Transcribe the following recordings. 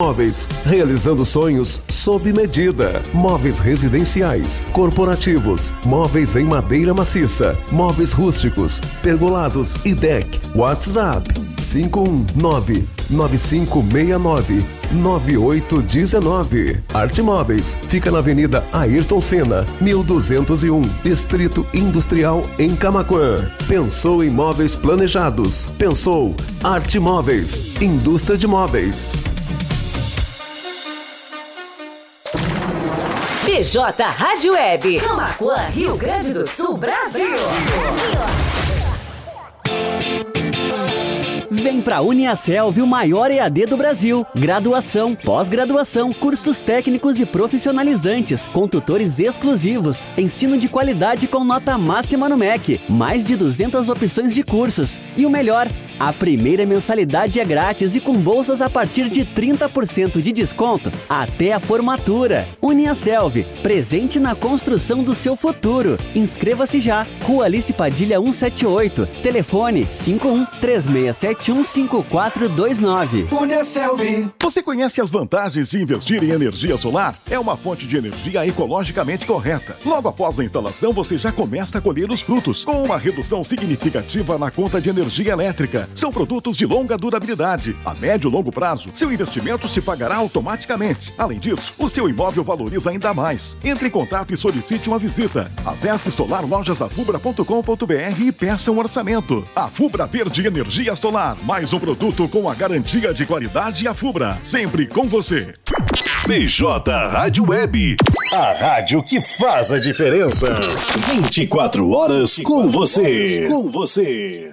Móveis, realizando sonhos sob medida. Móveis residenciais, corporativos, móveis em madeira maciça, móveis rústicos, pergolados e deck. WhatsApp 519 9569 9819. Arte Móveis fica na Avenida Ayrton Senna, 1201, Distrito Industrial em Camaquã. Pensou em móveis planejados? Pensou Arte Móveis, indústria de móveis. PJ Rádio Web, Camaquã, Rio Grande do Sul, Brasil. Vem pra Uniaselv o maior EAD do Brasil. Graduação, pós-graduação, cursos técnicos e profissionalizantes, com tutores exclusivos, ensino de qualidade com nota máxima no MEC, mais de 200 opções de cursos. E o melhor, a primeira mensalidade é grátis e com bolsas a partir de 30% de desconto até a formatura. Uniaselv, presente na construção do seu futuro. Inscreva-se já. Rua Alice Padilha 178. Telefone 51 3671 5429. Uniaselv. Você conhece as vantagens de investir em energia solar? É uma fonte de energia ecologicamente correta. Logo após a instalação, você já começa a colher os frutos, com uma redução significativa na conta de energia elétrica. São produtos de longa durabilidade. A médio e longo prazo, seu investimento se pagará automaticamente. Além disso, o seu imóvel valoriza ainda mais. Entre em contato e solicite uma visita. Acesse solarlojasafubra.com.br e peça um orçamento. A Fubra Verde Energia Solar, mais um produto com a garantia de qualidade a Fubra, sempre com você. PJ Rádio Web, a rádio que faz a diferença. 24 horas com você. Com você.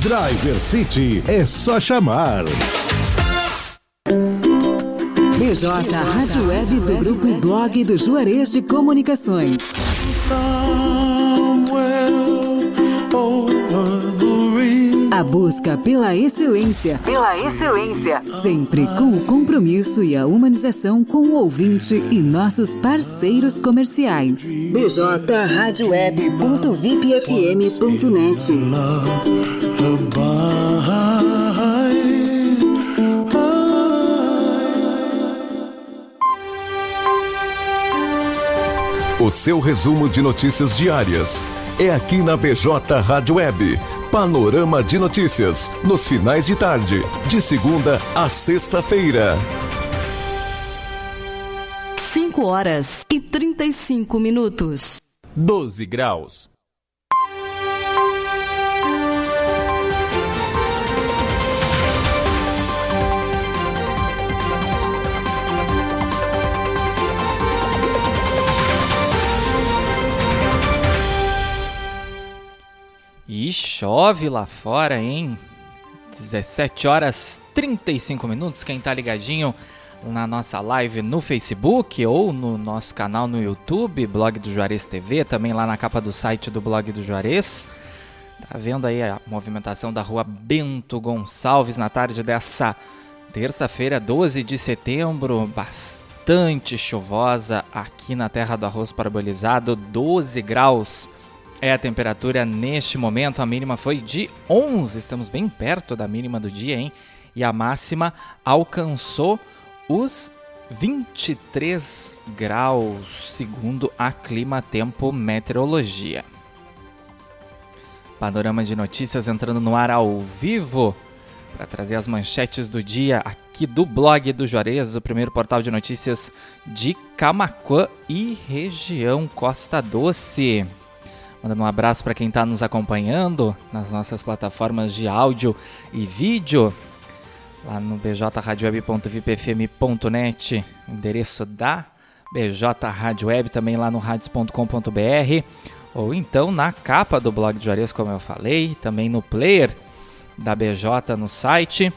Driver City é só chamar. BJ Rádio Web do Grupo Blog do Juarez de Comunicações. A busca pela excelência. Pela excelência. Sempre com o compromisso e a humanização com o ouvinte e nossos parceiros comerciais. bjradioweb.vipfm.net O seu resumo de notícias diárias é aqui na BJ Rádio Web. Panorama de notícias, nos finais de tarde, de segunda a sexta-feira. 5 horas e 35 minutos. 12 graus. E chove lá fora, hein? 17 horas 35 minutos. Quem tá ligadinho na nossa live no Facebook ou no nosso canal no YouTube, Blog do Juarez TV, também lá na capa do site do Blog do Juarez. Tá vendo aí a movimentação da rua Bento Gonçalves na tarde dessa terça-feira, 12 de setembro, bastante chuvosa aqui na Terra do Arroz Parabolizado, 12 graus é a temperatura neste momento. A mínima foi de 11, estamos bem perto da mínima do dia, hein? E a máxima alcançou os 23 graus, segundo a Clima Tempo Meteorologia. Panorama de notícias entrando no ar ao vivo para trazer as manchetes do dia aqui do blog do Juarez, o primeiro portal de notícias de Camaquã e região Costa Doce. Mandando um abraço para quem está nos acompanhando nas nossas plataformas de áudio e vídeo, lá no bjradioweb.vipfm.net, endereço da BJ Rádio Web, também lá no radios.com.br, ou então na capa do blog de Juarez, como eu falei, também no player da BJ no site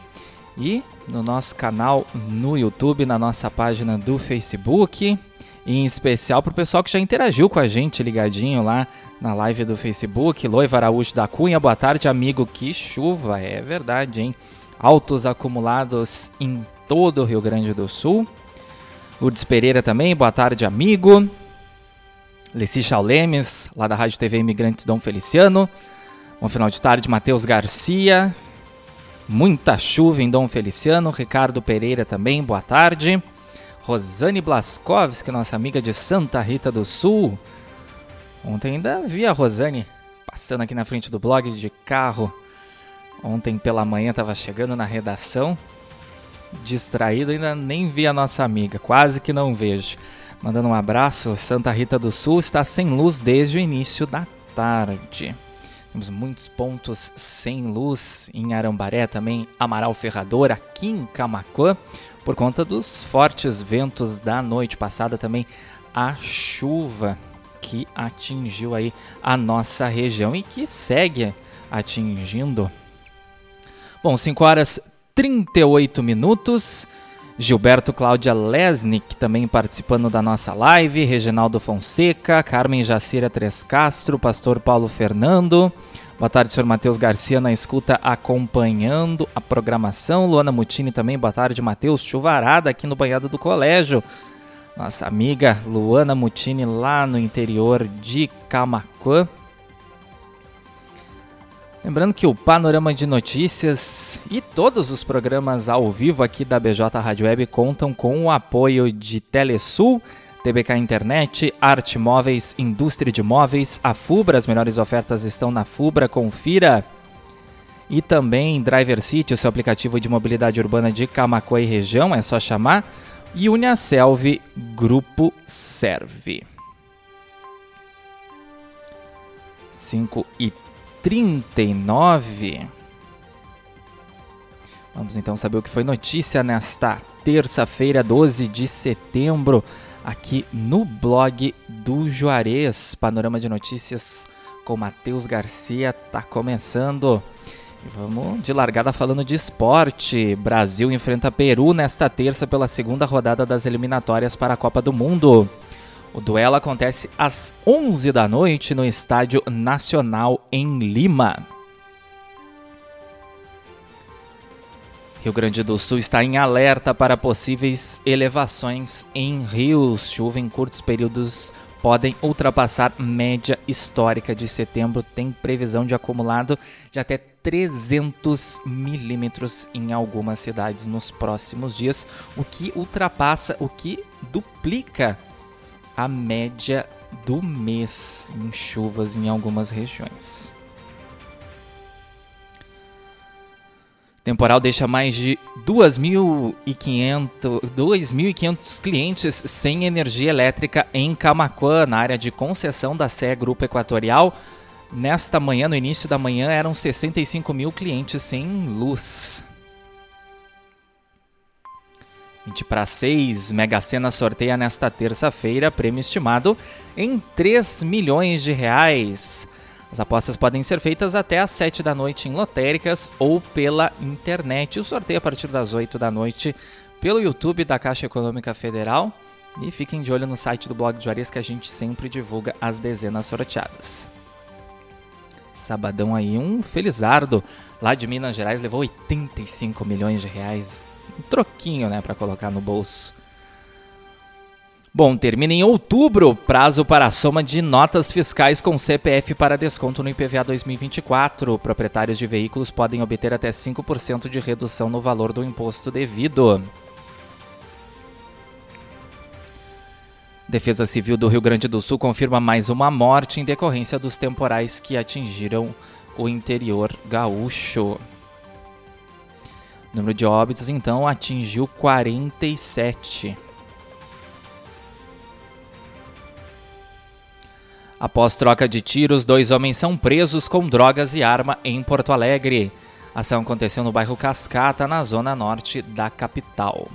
e no nosso canal no YouTube, na nossa página do Facebook. Em especial para o pessoal que já interagiu com a gente ligadinho lá na live do Facebook. Loiva Araújo da Cunha, boa tarde, amigo. Que chuva, é verdade, hein? Altos acumulados em todo o Rio Grande do Sul. Lourdes Pereira também, boa tarde, amigo. Leci Chaulemes, lá da Rádio TV Imigrantes Dom Feliciano. Bom final de tarde, Matheus Garcia. Muita chuva em Dom Feliciano. Ricardo Pereira também, boa tarde. Rosane Blaskovski, nossa amiga de Santa Rita do Sul. Ontem ainda vi a Rosane passando aqui na frente do blog de carro. Ontem pela manhã estava chegando na redação, distraído, ainda nem vi a nossa amiga, quase que não vejo. Mandando um abraço, Santa Rita do Sul está sem luz desde o início da tarde. Temos muitos pontos sem luz em Arambaré, também Amaral Ferrador, aqui em Camacuã, por conta dos fortes ventos da noite passada, também a chuva que atingiu aí a nossa região e que segue atingindo. Bom, 5 horas 38 minutos. Gilberto Cláudia Lesnick também participando da nossa live, Reginaldo Fonseca, Carmen Jacira Tres Castro, Pastor Paulo Fernando. Boa tarde, senhor Matheus Garcia na escuta acompanhando a programação. Luana Mutini também, boa tarde, Matheus. Chuvarada aqui no banhado do colégio. Nossa amiga Luana Mutini lá no interior de Camacuã. Lembrando que o Panorama de Notícias e todos os programas ao vivo aqui da BJ Rádio Web contam com o apoio de Telesul, TBK Internet, Arte Móveis, Indústria de Móveis, a Fubra. As melhores ofertas estão na Fubra, confira. E também Driver City, o seu aplicativo de mobilidade urbana de Camacuã e região, é só chamar. E Uniaselv Grupo Serve. 5 e 39. Vamos então saber o que foi notícia nesta terça-feira, 12 de setembro, aqui no blog do Juarez. Panorama de notícias com Matheus Garcia tá começando. E vamos de largada falando de esporte. Brasil enfrenta Peru nesta terça pela segunda rodada das eliminatórias para a Copa do Mundo. O duelo acontece às 11 da noite no Estádio Nacional em Lima. Rio Grande do Sul está em alerta para possíveis elevações em rios. Chuva em curtos períodos podem ultrapassar média histórica de setembro. Tem previsão de acumulado de até 300 milímetros em algumas cidades nos próximos dias, o que ultrapassa, o que duplica a média do mês em chuvas em algumas regiões. Temporal deixa mais de 2.500 clientes sem energia elétrica em Camacuã, na área de concessão da CE Grupo Equatorial. Nesta manhã, no início da manhã, eram 65 mil clientes sem luz. 20 para 6, Mega Sena sorteia nesta terça-feira prêmio estimado em 3 milhões de reais. As apostas podem ser feitas até às 7 da noite em lotéricas ou pela internet. O sorteio a partir das 8 da noite pelo YouTube da Caixa Econômica Federal. E fiquem de olho no site do blog de Juarez que a gente sempre divulga as dezenas sorteadas. Sabadão aí, um felizardo lá de Minas Gerais levou 85 milhões de reais um troquinho, né, para colocar no bolso. Bom, termina em outubro prazo para a soma de notas fiscais com CPF para desconto no IPVA 2024. Proprietários de veículos podem obter até 5% de redução no valor do imposto devido. Defesa Civil do Rio Grande do Sul confirma mais uma morte em decorrência dos temporais que atingiram o interior gaúcho. O número de óbitos então atingiu 47. Após troca de tiros, dois homens são presos com drogas e arma em Porto Alegre. A ação aconteceu no bairro Cascata, na zona norte da capital.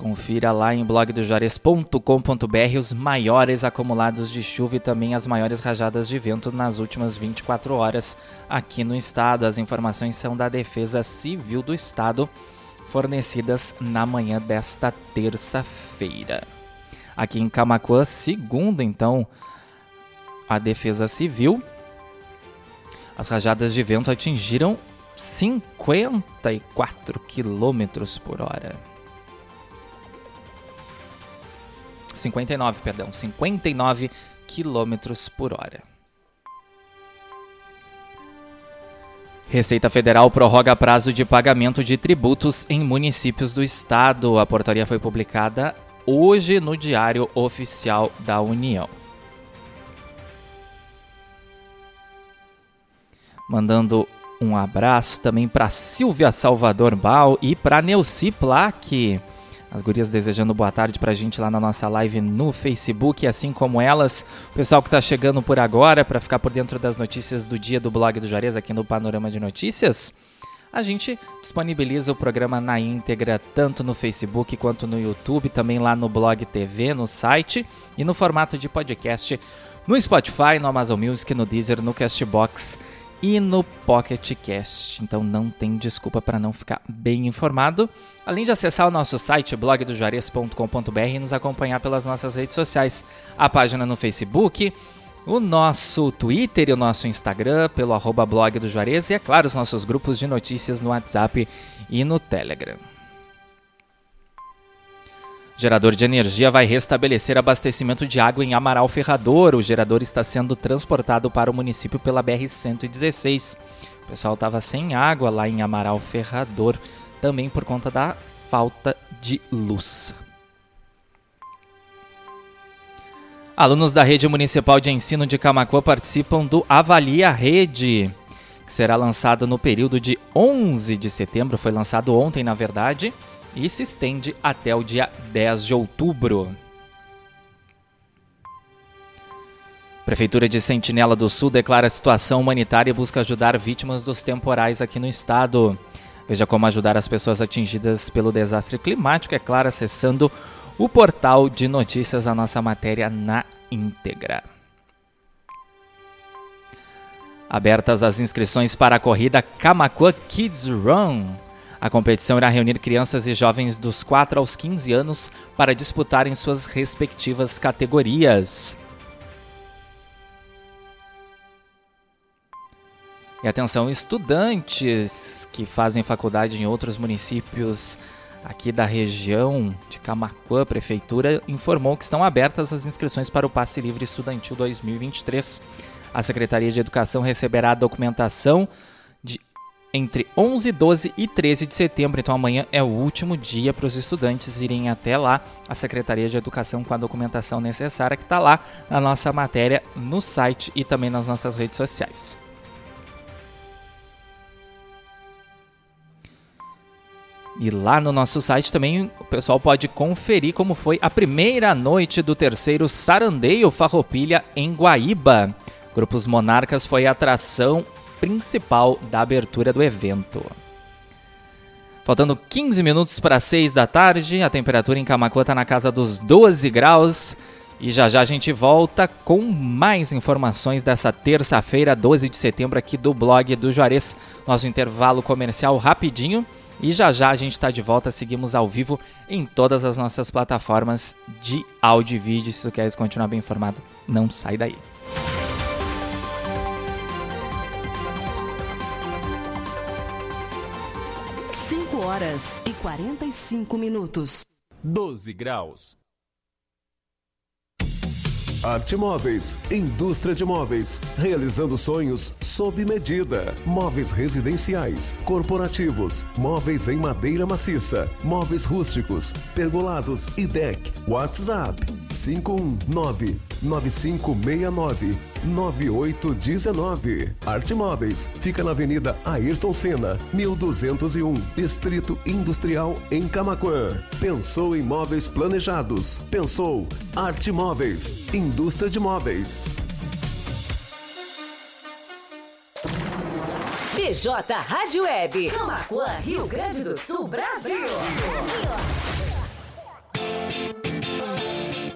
Confira lá em blogdojares.com.br os maiores acumulados de chuva e também as maiores rajadas de vento nas últimas 24 horas aqui no estado. As informações são da Defesa Civil do Estado, fornecidas na manhã desta terça-feira. Aqui em Camacuã, segundo então a Defesa Civil, as rajadas de vento atingiram 54 km por hora. 59, perdão, 59 km por hora. Receita Federal prorroga prazo de pagamento de tributos em municípios do estado. A portaria foi publicada hoje no Diário Oficial da União. Mandando um abraço também para Silvia Salvador Bal e para Neuci Plaque. As gurias desejando boa tarde pra gente lá na nossa live no Facebook, assim como elas. O pessoal que tá chegando por agora para ficar por dentro das notícias do dia do blog do Juarez aqui no Panorama de Notícias. A gente disponibiliza o programa na íntegra, tanto no Facebook quanto no YouTube, também lá no Blog TV, no site e no formato de podcast no Spotify, no Amazon Music, no Deezer, no Castbox e no Pocket Cast. Então não tem desculpa para não ficar bem informado. Além de acessar o nosso site blogdojuarez.com.br e nos acompanhar pelas nossas redes sociais, a página no Facebook, o nosso Twitter e o nosso Instagram pelo arroba blog do Juarez e, é claro, os nossos grupos de notícias no WhatsApp e no Telegram. Gerador de energia vai restabelecer abastecimento de água em Amaral Ferrador. O gerador está sendo transportado para o município pela BR-116. O pessoal estava sem água lá em Amaral Ferrador, também por conta da falta de luz. Alunos da Rede Municipal de Ensino de Camacuã participam do Avalia Rede, que será lançado no período de 11 de setembro. Foi lançado ontem, na verdade e se estende até o dia 10 de outubro. Prefeitura de Sentinela do Sul declara situação humanitária e busca ajudar vítimas dos temporais aqui no estado. Veja como ajudar as pessoas atingidas pelo desastre climático, é claro, acessando o portal de notícias a nossa matéria na íntegra. Abertas as inscrições para a corrida Camacuã Kids Run. A competição irá reunir crianças e jovens dos 4 aos 15 anos para disputarem suas respectivas categorias. E atenção, estudantes que fazem faculdade em outros municípios aqui da região de Camacuã, prefeitura informou que estão abertas as inscrições para o Passe Livre Estudantil 2023. A Secretaria de Educação receberá a documentação entre 11, 12 e 13 de setembro. Então amanhã é o último dia para os estudantes irem até lá a Secretaria de Educação com a documentação necessária que está lá na nossa matéria no site e também nas nossas redes sociais. E lá no nosso site também o pessoal pode conferir como foi a primeira noite do terceiro Sarandeio Farroupilha em Guaíba. Grupos Monarcas foi a atração principal da abertura do evento. Faltando 15 minutos para 6 da tarde, a temperatura em Camacuã está na casa dos 12 graus. E já já a gente volta com mais informações dessa terça-feira, 12 de setembro, aqui do blog do Juarez. Nosso intervalo comercial rapidinho. E já já a gente está de volta, seguimos ao vivo em todas as nossas plataformas de áudio e vídeo. Se tu queres continuar bem informado, não sai daí. Horas e 45 minutos. 12 graus. Arte Móveis, indústria de móveis, realizando sonhos sob medida. Móveis residenciais, corporativos, móveis em madeira maciça, móveis rústicos, pergolados e deck. WhatsApp 519 9569 9819. Arte Móveis fica na Avenida Ayrton Senna, 1201, Distrito Industrial em Camaquã. Pensou em móveis planejados. Pensou Arte Móveis, indústria de móveis. BJ Rádio Web, Camaquã, Rio Grande do Sul, Brasil. Brasil.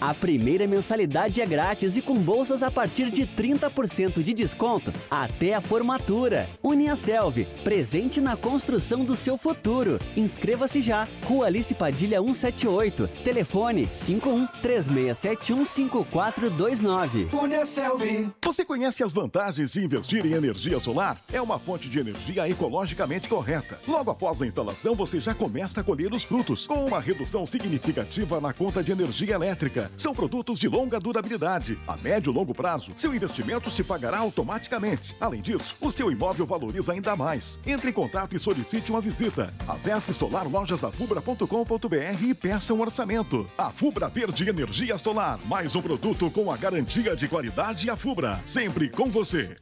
a primeira mensalidade é grátis e com bolsas a partir de 30% de desconto até a formatura. Uniaselv, presente na construção do seu futuro. Inscreva-se já. Rua Alice Padilha 178. Telefone 51 3671 5429. Uniaselv. Você conhece as vantagens de investir em energia solar? É uma fonte de energia ecologicamente correta. Logo após a instalação, você já começa a colher os frutos, com uma redução significativa na conta de energia elétrica são produtos de longa durabilidade. A médio e longo prazo, seu investimento se pagará automaticamente. Além disso, o seu imóvel valoriza ainda mais. Entre em contato e solicite uma visita. Acesse solarlojasafubra.com.br e peça um orçamento. A Fubra Verde Energia Solar, mais um produto com a garantia de qualidade a Fubra, sempre com você.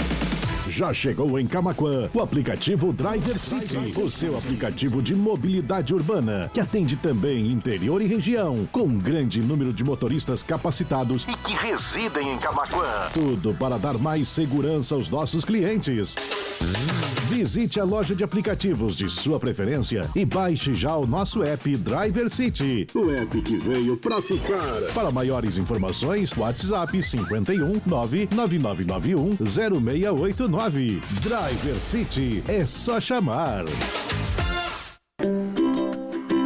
Já chegou em Camaquã o aplicativo Driver City, o seu aplicativo de mobilidade urbana, que atende também interior e região, com um grande número de motoristas capacitados e que residem em Camaquã. Tudo para dar mais segurança aos nossos clientes. Visite a loja de aplicativos de sua preferência e baixe já o nosso app Driver City. O app que veio para ficar. Para maiores informações, WhatsApp 51 99991 0689. Driver City é só chamar.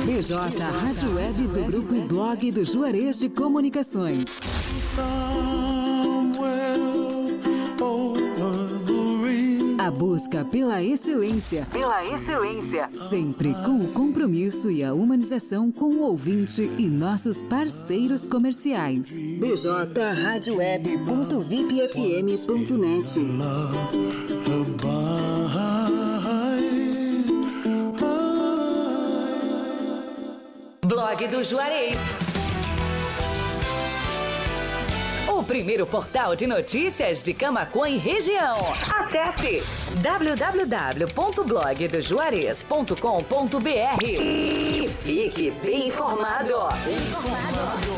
BJ Rádio Web do Grupo Blog do Juarez de Comunicações. A busca pela excelência. Pela excelência. Sempre com o compromisso e a humanização com o ouvinte e nossos parceiros comerciais. bjradioweb.vipfm.net Blog do Juarez. Primeiro portal de notícias de Camacuã e região. Acesse www.blogdojuarez.com.br e fique bem informado. Bem informado.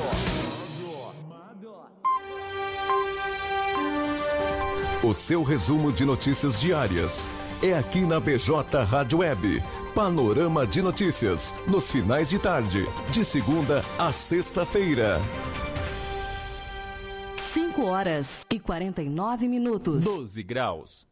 O seu resumo de notícias diárias é aqui na BJ Rádio Web. Panorama de notícias, nos finais de tarde, de segunda a sexta-feira. 5 horas e 49 minutos. 12 graus.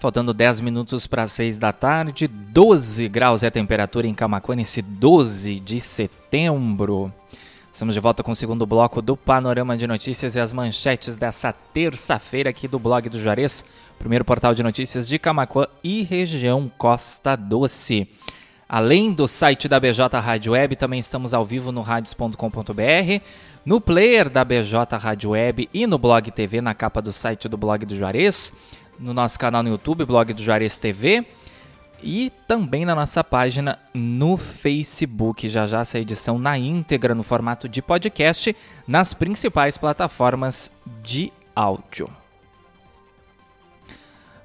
Faltando 10 minutos para 6 da tarde, 12 graus é a temperatura em Camacuã nesse 12 de setembro. Estamos de volta com o segundo bloco do Panorama de Notícias e as manchetes dessa terça-feira aqui do blog do Juarez, primeiro portal de notícias de Camacuã e região Costa Doce. Além do site da BJ Rádio Web, também estamos ao vivo no radios.com.br, no player da BJ Rádio Web e no Blog TV, na capa do site do Blog do Juarez, no nosso canal no YouTube, Blog do Juarez TV, e também na nossa página no Facebook. Já já essa edição na íntegra no formato de podcast nas principais plataformas de áudio.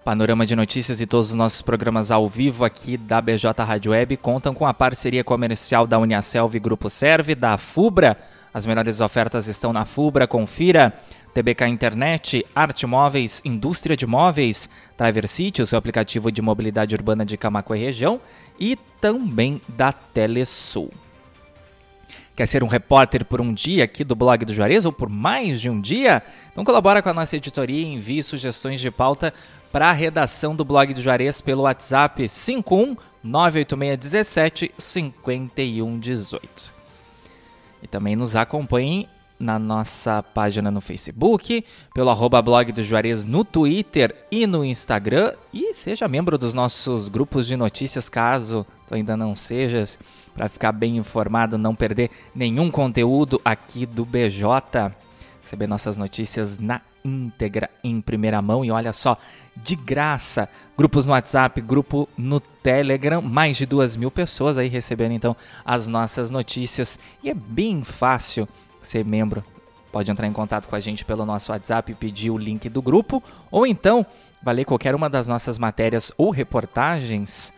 Panorama de notícias e todos os nossos programas ao vivo aqui da BJ Rádio Web contam com a parceria comercial da Uniaselv Grupo Serve, da FUBRA. As melhores ofertas estão na FUBRA, confira. TBK Internet, Arte Móveis, Indústria de Móveis, Driver City, o seu aplicativo de mobilidade urbana de Camacuã e região, e também da Telesul. Quer ser um repórter por um dia aqui do blog do Juarez ou por mais de um dia? Então colabora com a nossa editoria e envie sugestões de pauta para a redação do blog do Juarez pelo WhatsApp 51 98617 5118. E também nos acompanhe na nossa página no Facebook, pelo arroba blog do Juarez no Twitter e no Instagram. E seja membro dos nossos grupos de notícias, caso tu ainda não sejas, para ficar bem informado, não perder nenhum conteúdo aqui do BJ. Receber nossas notícias na íntegra, em primeira mão. E olha só, de graça, grupos no WhatsApp, grupo no Telegram, mais de duas mil pessoas aí recebendo então as nossas notícias. E é bem fácil ser membro, pode entrar em contato com a gente pelo nosso WhatsApp e pedir o link do grupo, ou então vai ler qualquer uma das nossas matérias ou reportagens.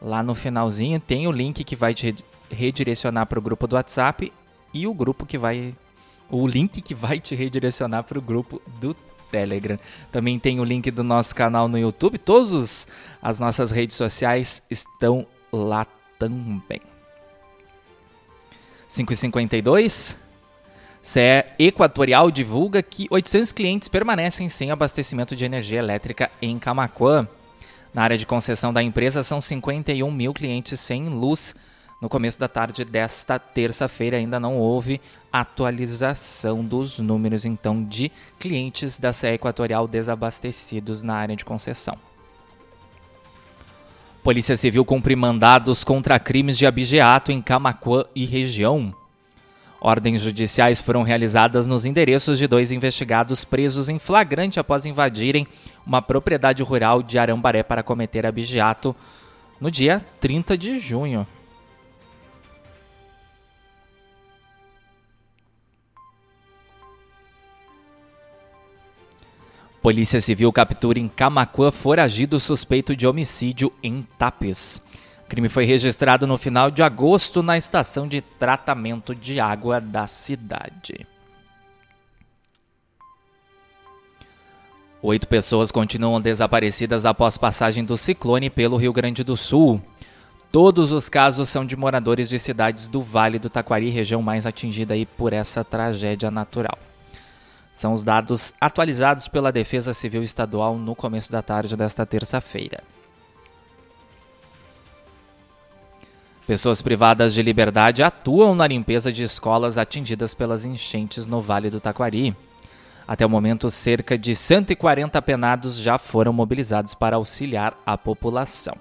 Lá no finalzinho tem o link que vai te redirecionar para o grupo do WhatsApp e o grupo que vai. O link que vai te redirecionar para o grupo do Telegram. Também tem o link do nosso canal no YouTube. Todas as nossas redes sociais estão lá também. 552 CE Equatorial divulga que 800 clientes permanecem sem abastecimento de energia elétrica em Camacuã. Na área de concessão da empresa, são 51 mil clientes sem luz. No começo da tarde desta terça-feira, ainda não houve atualização dos números então de clientes da CE Equatorial desabastecidos na área de concessão. Polícia Civil cumpre mandados contra crimes de abigeato em Camacuã e região. Ordens judiciais foram realizadas nos endereços de dois investigados presos em flagrante após invadirem uma propriedade rural de Arambaré para cometer abigeato no dia 30 de junho. Polícia Civil captura em Camacuã foragido suspeito de homicídio em Tapes. O crime foi registrado no final de agosto na estação de tratamento de água da cidade. Oito pessoas continuam desaparecidas após passagem do ciclone pelo Rio Grande do Sul. Todos os casos são de moradores de cidades do Vale do Taquari, região mais atingida aí por essa tragédia natural. São os dados atualizados pela Defesa Civil Estadual no começo da tarde desta terça-feira. Pessoas privadas de liberdade atuam na limpeza de escolas atingidas pelas enchentes no Vale do Taquari. Até o momento, cerca de 140 penados já foram mobilizados para auxiliar a população.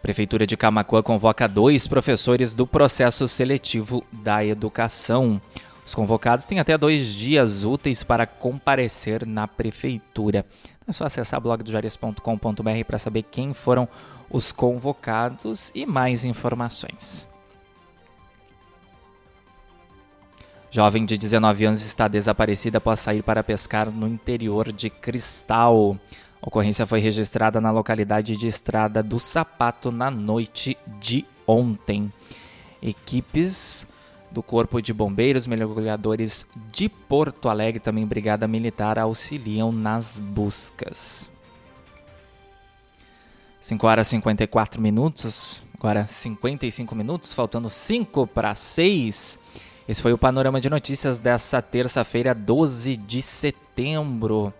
Prefeitura de Camacuã convoca dois professores do processo seletivo da educação. Os convocados têm até dois dias úteis para comparecer na prefeitura. É só acessar blogdojares.com.br para saber quem foram os convocados e mais informações. Jovem de 19 anos está desaparecida após sair para pescar no interior de Cristal. A ocorrência foi registrada na localidade de Estrada do Sapato na noite de ontem. Equipes do Corpo de Bombeiros, mergulhadores de Porto Alegre, também Brigada Militar, auxiliam nas buscas. 5 horas e 54 minutos, agora 55 minutos, faltando 5 para 6. Esse foi o panorama de notícias dessa terça-feira, 12 de setembro.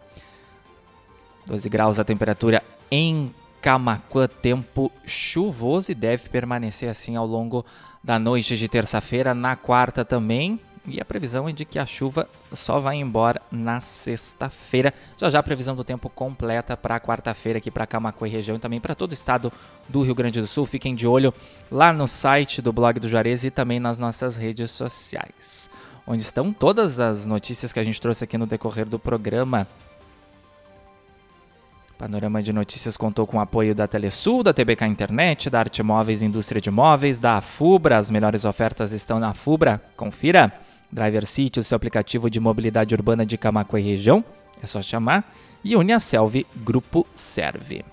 12 graus a temperatura em Camacuã, tempo chuvoso e deve permanecer assim ao longo da noite de terça-feira, na quarta também. E a previsão é de que a chuva só vai embora na sexta-feira. Já já a previsão do tempo completa para quarta-feira aqui para Camacuã e região e também para todo o estado do Rio Grande do Sul. Fiquem de olho lá no site do blog do Juarez e também nas nossas redes sociais, onde estão todas as notícias que a gente trouxe aqui no decorrer do programa. Panorama de Notícias contou com o apoio da Telesul, da TBK Internet, da Arte Móveis Indústria de Móveis, da Afubra. As melhores ofertas estão na Afubra. Confira. Driver City, o seu aplicativo de mobilidade urbana de Camacuã e região. É só chamar. E Uniaselv Grupo Serve.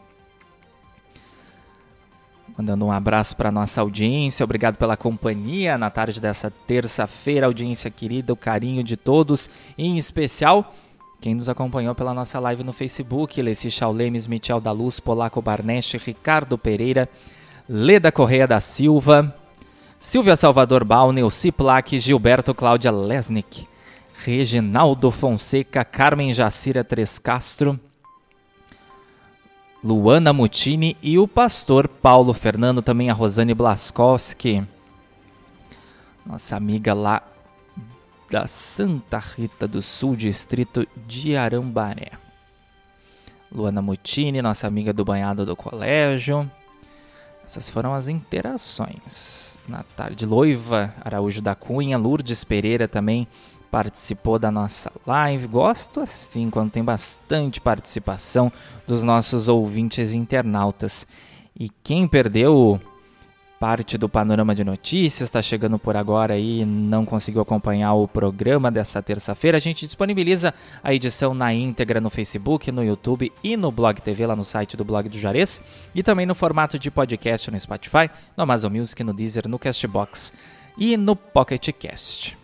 Mandando um abraço para nossa audiência. Obrigado pela companhia na tarde dessa terça-feira. Audiência querida, o carinho de todos. Em especial quem nos acompanhou pela nossa live no Facebook, Leci Chaulemes, Michel da Luz, Polaco Barneste, Ricardo Pereira, Leda Correia da Silva, Silvia Salvador Bal, Neuci Plaque, Gilberto Cláudia Lesnick, Reginaldo Fonseca, Carmen Jacira Tres Castro, Luana Mutini e o pastor Paulo Fernando, também a Rosane Blaskowski, nossa amiga lá da Santa Rita do Sul, distrito de Arambaré. Luana Mutini, nossa amiga do banhado do colégio. Essas foram as interações. Na tarde, Loiva Araújo da Cunha, Lourdes Pereira também participou da nossa live. Gosto assim quando tem bastante participação dos nossos ouvintes internautas. E quem perdeu parte do panorama de notícias, está chegando por agora e não conseguiu acompanhar o programa dessa terça-feira, a gente disponibiliza a edição na íntegra no Facebook, no YouTube e no Blog TV, lá no site do Blog do Juarez, e também no formato de podcast no Spotify, no Amazon Music, no Deezer, no Castbox e no Pocket Cast.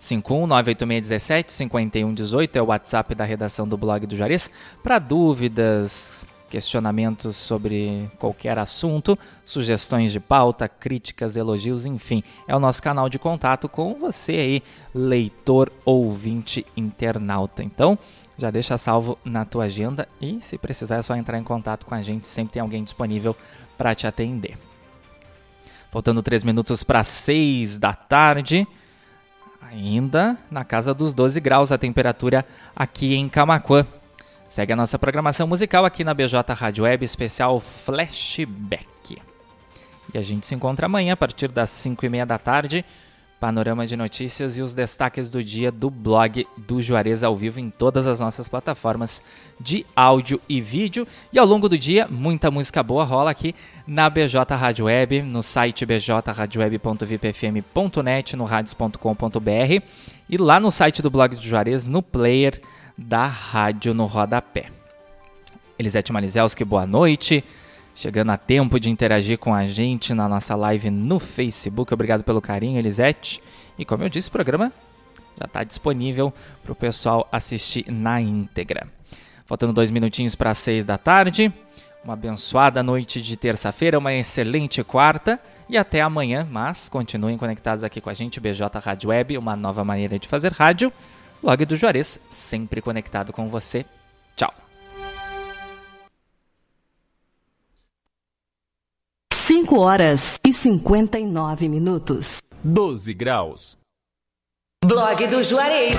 51986175118 é o WhatsApp da redação do blog do Juarez. Para dúvidas, questionamentos sobre qualquer assunto, sugestões de pauta, críticas, elogios, enfim, é o nosso canal de contato com você aí, leitor, ouvinte, internauta. Então, já deixa salvo na tua agenda e se precisar é só entrar em contato com a gente, sempre tem alguém disponível para te atender. Faltando 3 minutos para 6 da tarde. Ainda na casa dos 12 graus a temperatura aqui em Camacuã. Segue a nossa programação musical aqui na BJ Rádio Web especial Flashback. E a gente se encontra amanhã a partir das 5 e meia da tarde panorama de notícias e os destaques do dia do blog do Juarez ao vivo em todas as nossas plataformas de áudio e vídeo. E ao longo do dia, muita música boa rola aqui na BJ Rádio Web, no site bjradioweb.vipfm.net, no radios.com.br e lá no site do blog do Juarez, no player da rádio no rodapé. Elisete Malizelski, boa noite chegando a tempo de interagir com a gente na nossa live no Facebook. Obrigado pelo carinho, Elisete. E como eu disse, o programa já está disponível para o pessoal assistir na íntegra. Faltando dois minutinhos para seis da tarde. Uma abençoada noite de terça-feira, uma excelente quarta e até amanhã. Mas continuem conectados aqui com a gente, BJ Rádio Web, uma nova maneira de fazer rádio. Blog do Juarez, sempre conectado com você. Tchau. 5 horas e 59 minutos. 12 graus. Blog do Juarez.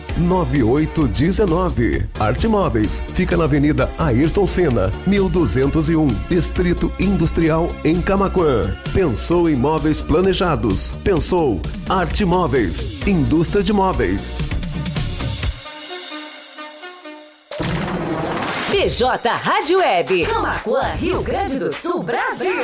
9819. Arte Móveis fica na Avenida Ayrton Senna, 1201, Distrito Industrial em Camaquã. Pensou em móveis planejados? Pensou Arte Móveis, indústria de móveis. BJ Rádio Web, Camaquã, Rio Grande do Sul. Brasil.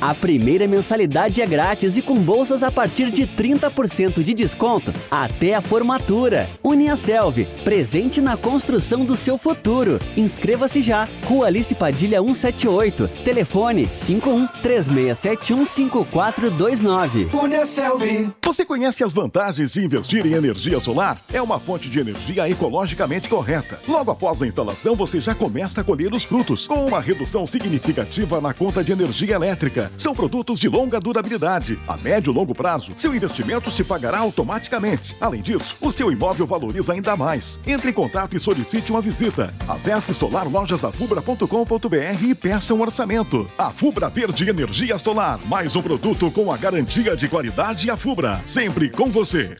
A primeira mensalidade é grátis e com bolsas a partir de 30% de desconto até a formatura. Uniaselv, presente na construção do seu futuro. Inscreva-se já. Rua Alice Padilha 178. Telefone 51 3671 5429. Uniaselv. Você conhece as vantagens de investir em energia solar? É uma fonte de energia ecologicamente correta. Logo após a instalação, você já começa a colher os frutos, com uma redução significativa na conta de energia elétrica. São produtos de longa durabilidade. A médio e longo prazo, seu investimento se pagará automaticamente. Além disso, o seu imóvel valoriza ainda mais. Entre em contato e solicite uma visita. Acesse solarlojasafubra.com.br e peça um orçamento. A Fubra Verde Energia Solar, mais um produto com a garantia de qualidade a Fubra, sempre com você.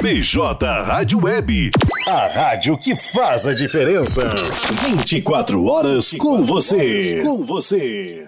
BJ Rádio Web, a rádio que faz a diferença. 24 horas com você. Com você.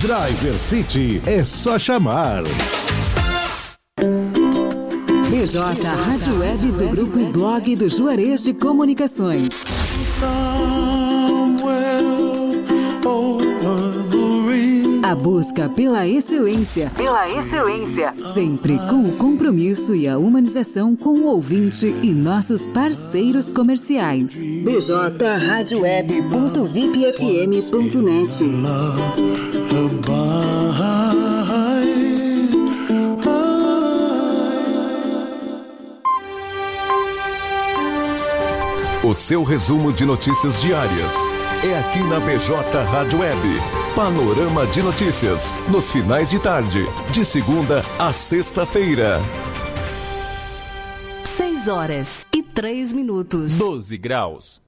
Driver City é só chamar. BJ Rádio Web do Grupo Blog do Juarez de Comunicações. A busca pela excelência. Pela excelência. Sempre com o compromisso e a humanização com o ouvinte e nossos parceiros comerciais. bjradioweb.vipfm.net O seu resumo de notícias diárias é aqui na BJ Rádio Web. Panorama de notícias nos finais de tarde, de segunda a sexta-feira. 6 horas e 3 minutos. 12 graus.